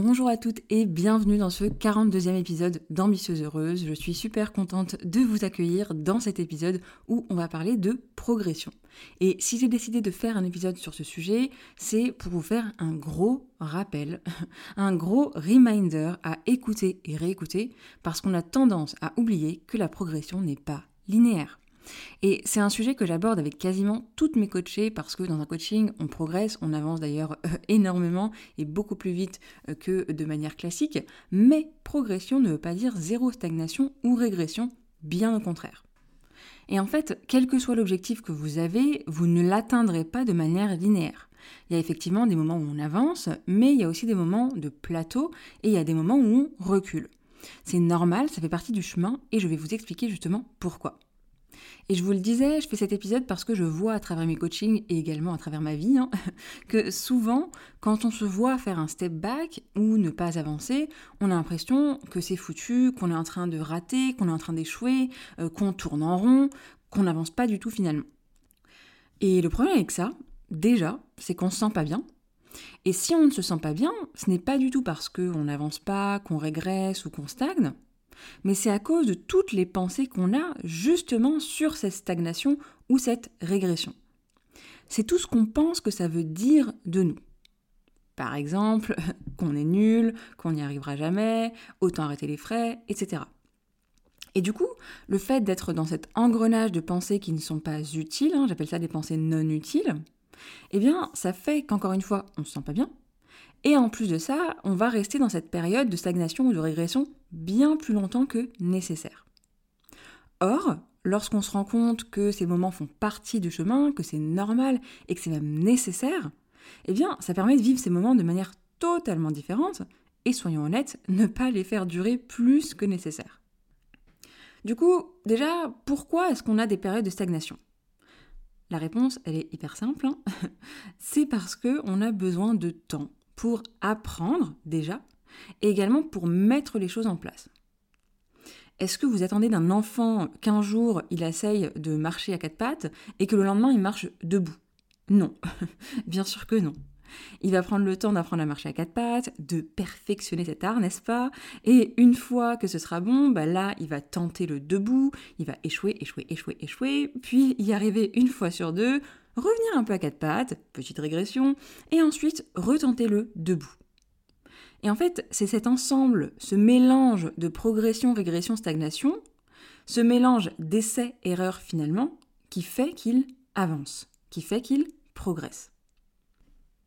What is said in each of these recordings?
Bonjour à toutes et bienvenue dans ce 42e épisode d'Ambitieuse Heureuse. Je suis super contente de vous accueillir dans cet épisode où on va parler de progression. Et si j'ai décidé de faire un épisode sur ce sujet, c'est pour vous faire un gros rappel, un gros reminder à écouter et réécouter parce qu'on a tendance à oublier que la progression n'est pas linéaire. Et c'est un sujet que j'aborde avec quasiment toutes mes coachées parce que dans un coaching, on progresse, on avance d'ailleurs euh, énormément et beaucoup plus vite euh, que de manière classique. Mais progression ne veut pas dire zéro stagnation ou régression, bien au contraire. Et en fait, quel que soit l'objectif que vous avez, vous ne l'atteindrez pas de manière linéaire. Il y a effectivement des moments où on avance, mais il y a aussi des moments de plateau et il y a des moments où on recule. C'est normal, ça fait partie du chemin et je vais vous expliquer justement pourquoi. Et je vous le disais, je fais cet épisode parce que je vois à travers mes coachings et également à travers ma vie hein, que souvent, quand on se voit faire un step back ou ne pas avancer, on a l'impression que c'est foutu, qu'on est en train de rater, qu'on est en train d'échouer, euh, qu'on tourne en rond, qu'on n'avance pas du tout finalement. Et le problème avec ça, déjà, c'est qu'on se sent pas bien. Et si on ne se sent pas bien, ce n'est pas du tout parce qu'on n'avance pas, qu'on régresse ou qu'on stagne, mais c'est à cause de toutes les pensées qu'on a justement sur cette stagnation ou cette régression. C'est tout ce qu'on pense que ça veut dire de nous. Par exemple, qu'on est nul, qu'on n'y arrivera jamais, autant arrêter les frais, etc. Et du coup, le fait d'être dans cet engrenage de pensées qui ne sont pas utiles, hein, j'appelle ça des pensées non utiles, eh bien, ça fait qu'encore une fois, on ne se sent pas bien, et en plus de ça, on va rester dans cette période de stagnation ou de régression bien plus longtemps que nécessaire. Or, lorsqu'on se rend compte que ces moments font partie du chemin, que c'est normal et que c'est même nécessaire, eh bien, ça permet de vivre ces moments de manière totalement différente et, soyons honnêtes, ne pas les faire durer plus que nécessaire. Du coup, déjà, pourquoi est-ce qu'on a des périodes de stagnation? La réponse, elle est hyper simple. Hein. c'est parce qu'on a besoin de temps pour apprendre déjà et également pour mettre les choses en place. Est-ce que vous attendez d'un enfant qu'un jour il essaye de marcher à quatre pattes et que le lendemain il marche debout? Non, bien sûr que non. Il va prendre le temps d'apprendre à marcher à quatre pattes, de perfectionner cet art, n'est-ce pas? Et une fois que ce sera bon, bah là, il va tenter le debout, il va échouer, échouer, échouer, échouer, puis y arriver une fois sur deux, revenir un peu à quatre pattes, petite régression, et ensuite retenter-le debout. Et en fait, c'est cet ensemble, ce mélange de progression, régression, stagnation, ce mélange d'essais, erreurs finalement, qui fait qu'il avance, qui fait qu'il progresse.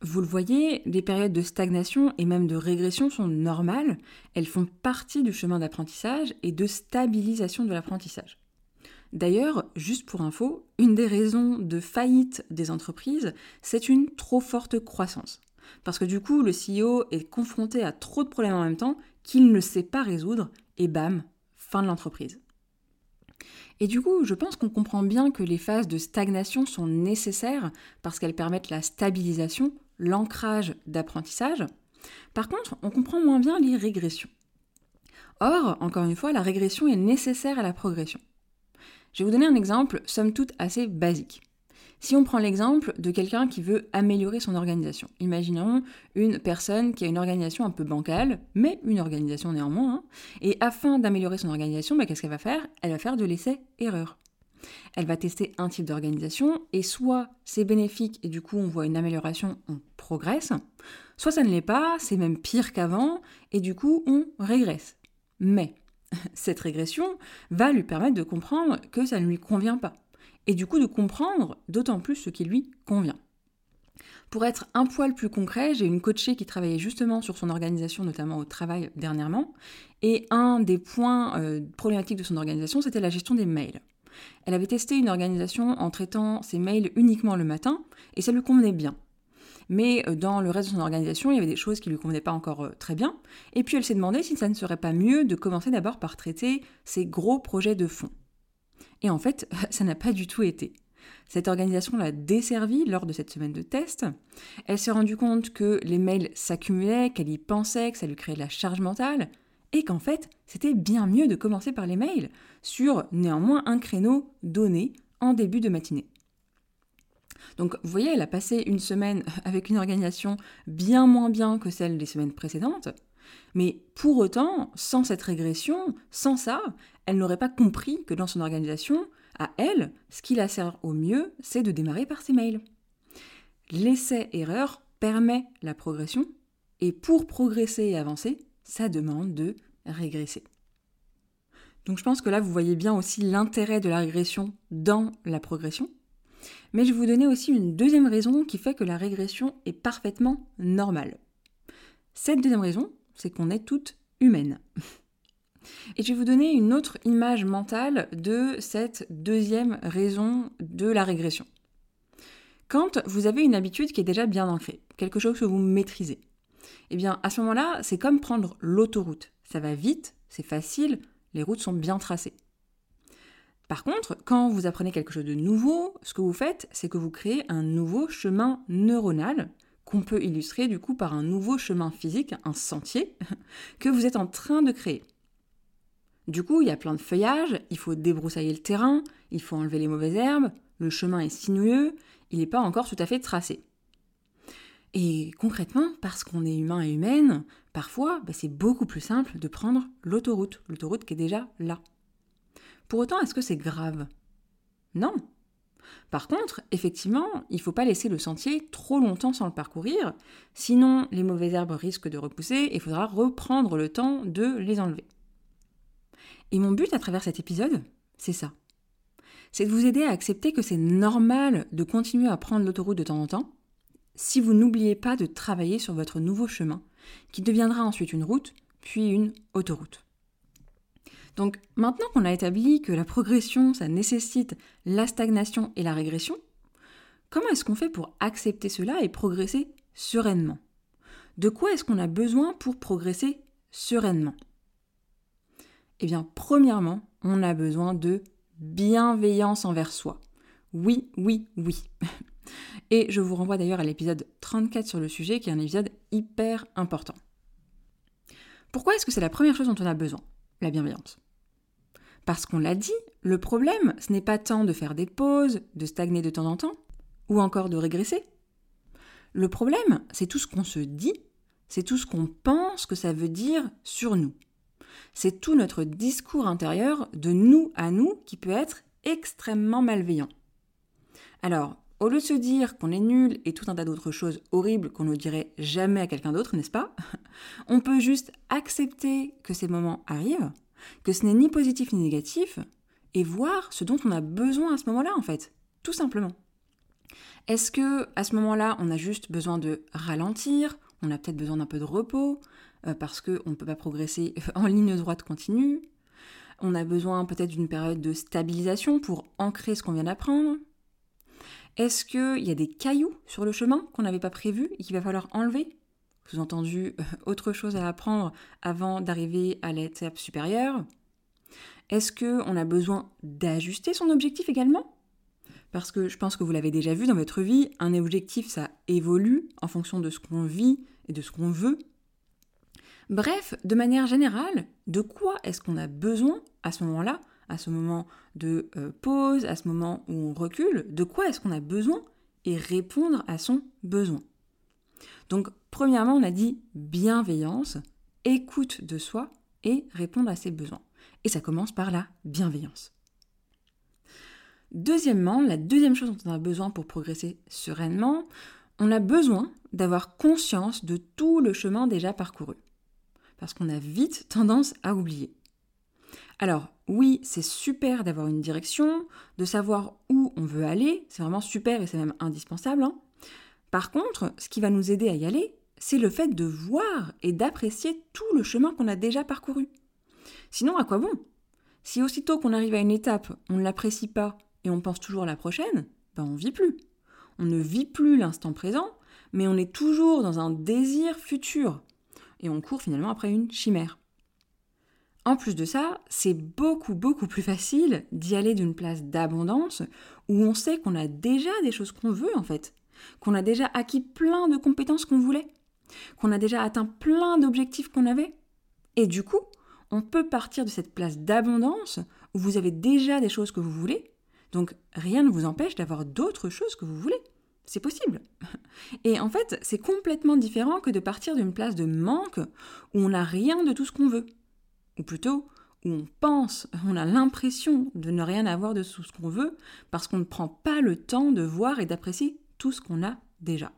Vous le voyez, les périodes de stagnation et même de régression sont normales, elles font partie du chemin d'apprentissage et de stabilisation de l'apprentissage. D'ailleurs, juste pour info, une des raisons de faillite des entreprises, c'est une trop forte croissance. Parce que du coup, le CEO est confronté à trop de problèmes en même temps qu'il ne sait pas résoudre, et bam, fin de l'entreprise. Et du coup, je pense qu'on comprend bien que les phases de stagnation sont nécessaires parce qu'elles permettent la stabilisation, l'ancrage d'apprentissage. Par contre, on comprend moins bien les régressions. Or, encore une fois, la régression est nécessaire à la progression. Je vais vous donner un exemple, somme toute, assez basique. Si on prend l'exemple de quelqu'un qui veut améliorer son organisation, imaginons une personne qui a une organisation un peu bancale, mais une organisation néanmoins, hein, et afin d'améliorer son organisation, bah, qu'est-ce qu'elle va faire? Elle va faire de l'essai-erreur. Elle va tester un type d'organisation, et soit c'est bénéfique et du coup on voit une amélioration, on progresse, soit ça ne l'est pas, c'est même pire qu'avant, et du coup on régresse. Mais cette régression va lui permettre de comprendre que ça ne lui convient pas. Et du coup de comprendre d'autant plus ce qui lui convient. Pour être un poil plus concret, j'ai une coachée qui travaillait justement sur son organisation, notamment au travail dernièrement. Et un des points euh, problématiques de son organisation, c'était la gestion des mails. Elle avait testé une organisation en traitant ses mails uniquement le matin, et ça lui convenait bien. Mais euh, dans le reste de son organisation, il y avait des choses qui lui convenaient pas encore euh, très bien. Et puis elle s'est demandé si ça ne serait pas mieux de commencer d'abord par traiter ses gros projets de fond. Et en fait, ça n'a pas du tout été. Cette organisation l'a desservie lors de cette semaine de test. Elle s'est rendue compte que les mails s'accumulaient, qu'elle y pensait, que ça lui créait de la charge mentale, et qu'en fait, c'était bien mieux de commencer par les mails, sur néanmoins un créneau donné en début de matinée. Donc vous voyez, elle a passé une semaine avec une organisation bien moins bien que celle des semaines précédentes, mais pour autant, sans cette régression, sans ça, elle n'aurait pas compris que dans son organisation, à elle, ce qui la sert au mieux, c'est de démarrer par ses mails. L'essai-erreur permet la progression, et pour progresser et avancer, ça demande de régresser. Donc je pense que là, vous voyez bien aussi l'intérêt de la régression dans la progression. Mais je vais vous donner aussi une deuxième raison qui fait que la régression est parfaitement normale. Cette deuxième raison, c'est qu'on est toutes humaines. Et je vais vous donner une autre image mentale de cette deuxième raison de la régression. Quand vous avez une habitude qui est déjà bien ancrée, quelque chose que vous maîtrisez, eh bien à ce moment-là, c'est comme prendre l'autoroute. Ça va vite, c'est facile, les routes sont bien tracées. Par contre, quand vous apprenez quelque chose de nouveau, ce que vous faites, c'est que vous créez un nouveau chemin neuronal qu'on peut illustrer du coup par un nouveau chemin physique, un sentier, que vous êtes en train de créer. Du coup, il y a plein de feuillages, il faut débroussailler le terrain, il faut enlever les mauvaises herbes, le chemin est sinueux, il n'est pas encore tout à fait tracé. Et concrètement, parce qu'on est humain et humaine, parfois, bah, c'est beaucoup plus simple de prendre l'autoroute, l'autoroute qui est déjà là. Pour autant, est-ce que c'est grave? Non. Par contre, effectivement, il ne faut pas laisser le sentier trop longtemps sans le parcourir, sinon les mauvaises herbes risquent de repousser et il faudra reprendre le temps de les enlever. Et mon but à travers cet épisode, c'est ça. C'est de vous aider à accepter que c'est normal de continuer à prendre l'autoroute de temps en temps, si vous n'oubliez pas de travailler sur votre nouveau chemin, qui deviendra ensuite une route, puis une autoroute. Donc maintenant qu'on a établi que la progression, ça nécessite la stagnation et la régression, comment est-ce qu'on fait pour accepter cela et progresser sereinement? De quoi est-ce qu'on a besoin pour progresser sereinement? Eh bien, premièrement, on a besoin de bienveillance envers soi. Oui, oui, oui. Et je vous renvoie d'ailleurs à l'épisode 34 sur le sujet, qui est un épisode hyper important. Pourquoi est-ce que c'est la première chose dont on a besoin? La bienveillance. Parce qu'on l'a dit, le problème, ce n'est pas tant de faire des pauses, de stagner de temps en temps, ou encore de régresser. Le problème, c'est tout ce qu'on se dit, c'est tout ce qu'on pense que ça veut dire sur nous c'est tout notre discours intérieur de nous à nous qui peut être extrêmement malveillant. Alors, au lieu de se dire qu'on est nul et tout un tas d'autres choses horribles qu'on ne dirait jamais à quelqu'un d'autre, n'est-ce pas? On peut juste accepter que ces moments arrivent, que ce n'est ni positif ni négatif, et voir ce dont on a besoin à ce moment-là, en fait, tout simplement. Est-ce que à ce moment-là, on a juste besoin de ralentir, on a peut-être besoin d'un peu de repos, euh, parce qu'on ne peut pas progresser en ligne droite continue. On a besoin peut-être d'une période de stabilisation pour ancrer ce qu'on vient d'apprendre? Est-ce qu'il y a des cailloux sur le chemin qu'on n'avait pas prévus et qu'il va falloir enlever? Sous-entendu, autre chose à apprendre avant d'arriver à l'étape supérieure. Est-ce qu'on a besoin d'ajuster son objectif également? Parce que je pense que vous l'avez déjà vu dans votre vie, un objectif, ça évolue en fonction de ce qu'on vit et de ce qu'on veut. Bref, de manière générale, de quoi est-ce qu'on a besoin à ce moment-là, à ce moment de euh, pause, à ce moment où on recule, de quoi est-ce qu'on a besoin et répondre à son besoin? Donc, premièrement, on a dit bienveillance, écoute de soi et répondre à ses besoins. Et ça commence par la bienveillance. Deuxièmement, la deuxième chose dont on a besoin pour progresser sereinement, on a besoin d'avoir conscience de tout le chemin déjà parcouru parce qu'on a vite tendance à oublier. Alors oui, c'est super d'avoir une direction, de savoir où on veut aller, c'est vraiment super et c'est même indispensable. Hein. Par contre, ce qui va nous aider à y aller, c'est le fait de voir et d'apprécier tout le chemin qu'on a déjà parcouru. Sinon, à quoi bon? Si aussitôt qu'on arrive à une étape, on ne l'apprécie pas et on pense toujours à la prochaine, ben on vit plus. On ne vit plus l'instant présent, mais on est toujours dans un désir futur. Et on court finalement après une chimère. En plus de ça, c'est beaucoup beaucoup plus facile d'y aller d'une place d'abondance où on sait qu'on a déjà des choses qu'on veut en fait, qu'on a déjà acquis plein de compétences qu'on voulait, qu'on a déjà atteint plein d'objectifs qu'on avait. Et du coup, on peut partir de cette place d'abondance où vous avez déjà des choses que vous voulez, donc rien ne vous empêche d'avoir d'autres choses que vous voulez. C'est possible. Et en fait, c'est complètement différent que de partir d'une place de manque où on n'a rien de tout ce qu'on veut. Ou plutôt, où on pense, on a l'impression de ne rien avoir de tout ce qu'on veut parce qu'on ne prend pas le temps de voir et d'apprécier tout ce qu'on a déjà.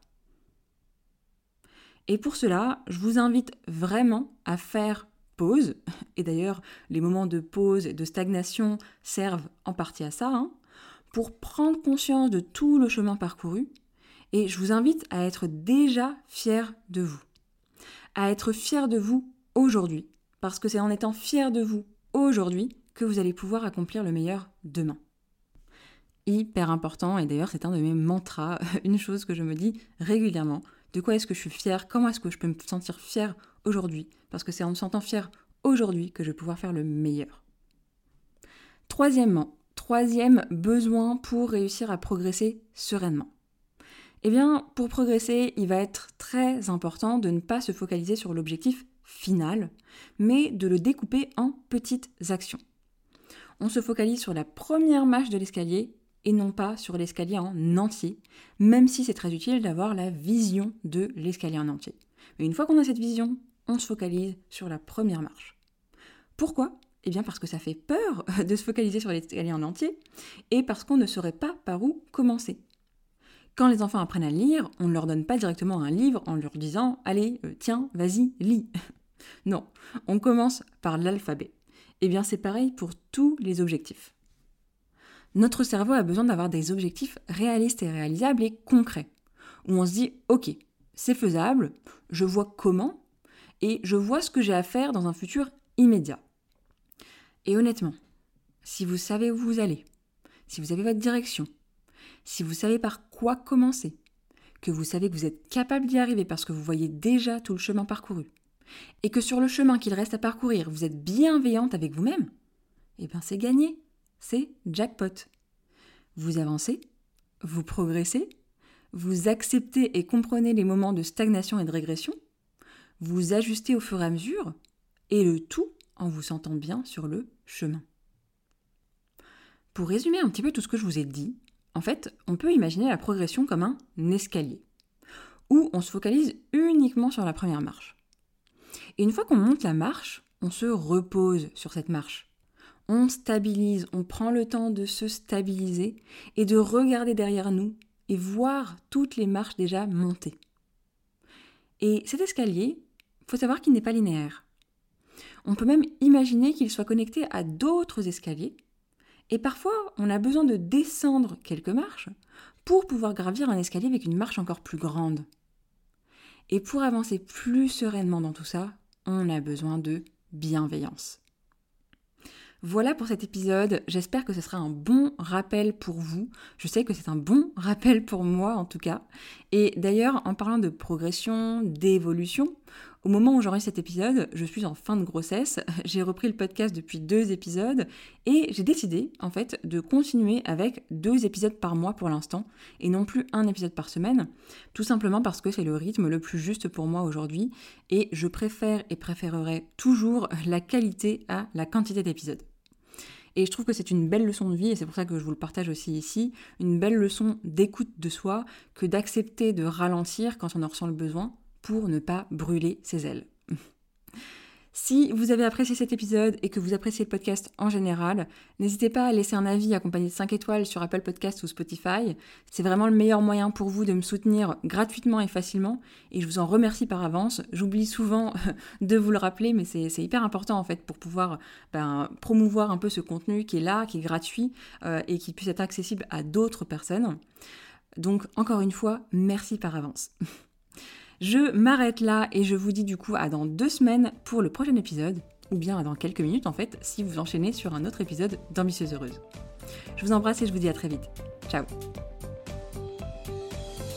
Et pour cela, je vous invite vraiment à faire pause. Et d'ailleurs, les moments de pause et de stagnation servent en partie à ça, hein, pour prendre conscience de tout le chemin parcouru. Et je vous invite à être déjà fier de vous. À être fier de vous aujourd'hui. Parce que c'est en étant fier de vous aujourd'hui que vous allez pouvoir accomplir le meilleur demain. Hyper important, et d'ailleurs c'est un de mes mantras, une chose que je me dis régulièrement. De quoi est-ce que je suis fière? Comment est-ce que je peux me sentir fière aujourd'hui? Parce que c'est en me sentant fière aujourd'hui que je vais pouvoir faire le meilleur. Troisièmement, troisième besoin pour réussir à progresser sereinement. Eh bien, pour progresser, il va être très important de ne pas se focaliser sur l'objectif final, mais de le découper en petites actions. On se focalise sur la première marche de l'escalier et non pas sur l'escalier en entier, même si c'est très utile d'avoir la vision de l'escalier en entier. Mais une fois qu'on a cette vision, on se focalise sur la première marche. Pourquoi? Eh bien parce que ça fait peur de se focaliser sur l'escalier en entier et parce qu'on ne saurait pas par où commencer. Quand les enfants apprennent à lire, on ne leur donne pas directement un livre en leur disant Allez, euh, tiens, vas-y, lis. non, on commence par l'alphabet. Eh bien c'est pareil pour tous les objectifs. Notre cerveau a besoin d'avoir des objectifs réalistes et réalisables et concrets, où on se dit Ok, c'est faisable, je vois comment, et je vois ce que j'ai à faire dans un futur immédiat. Et honnêtement, si vous savez où vous allez, si vous avez votre direction, si vous savez par quoi commencer, que vous savez que vous êtes capable d'y arriver parce que vous voyez déjà tout le chemin parcouru, et que sur le chemin qu'il reste à parcourir, vous êtes bienveillante avec vous-même, eh bien c'est gagné, c'est jackpot. Vous avancez, vous progressez, vous acceptez et comprenez les moments de stagnation et de régression, vous ajustez au fur et à mesure, et le tout en vous sentant bien sur le chemin. Pour résumer un petit peu tout ce que je vous ai dit, en fait, on peut imaginer la progression comme un escalier, où on se focalise uniquement sur la première marche. Et une fois qu'on monte la marche, on se repose sur cette marche. On stabilise, on prend le temps de se stabiliser et de regarder derrière nous et voir toutes les marches déjà montées. Et cet escalier, il faut savoir qu'il n'est pas linéaire. On peut même imaginer qu'il soit connecté à d'autres escaliers et parfois, on a besoin de descendre quelques marches pour pouvoir gravir un escalier avec une marche encore plus grande. Et pour avancer plus sereinement dans tout ça, on a besoin de bienveillance. Voilà pour cet épisode, j'espère que ce sera un bon rappel pour vous. Je sais que c'est un bon rappel pour moi en tout cas. Et d'ailleurs, en parlant de progression, d'évolution, au moment où j'enregistre cet épisode, je suis en fin de grossesse, j'ai repris le podcast depuis deux épisodes et j'ai décidé en fait de continuer avec deux épisodes par mois pour l'instant et non plus un épisode par semaine, tout simplement parce que c'est le rythme le plus juste pour moi aujourd'hui et je préfère et préférerai toujours la qualité à la quantité d'épisodes. Et je trouve que c'est une belle leçon de vie, et c'est pour ça que je vous le partage aussi ici, une belle leçon d'écoute de soi que d'accepter de ralentir quand on en ressent le besoin, pour ne pas brûler ses ailes. Si vous avez apprécié cet épisode et que vous appréciez le podcast en général, n'hésitez pas à laisser un avis accompagné de 5 étoiles sur Apple Podcast ou Spotify. C'est vraiment le meilleur moyen pour vous de me soutenir gratuitement et facilement et je vous en remercie par avance. J'oublie souvent de vous le rappeler mais c'est hyper important en fait pour pouvoir ben, promouvoir un peu ce contenu qui est là, qui est gratuit euh, et qui puisse être accessible à d'autres personnes. Donc encore une fois, merci par avance. Je m'arrête là et je vous dis du coup à dans deux semaines pour le prochain épisode. ou bien dans quelques minutes en fait, si vous enchaînez sur un autre épisode d'Ambitieuse Heureuse. Je vous embrasse et je vous dis à très vite. Ciao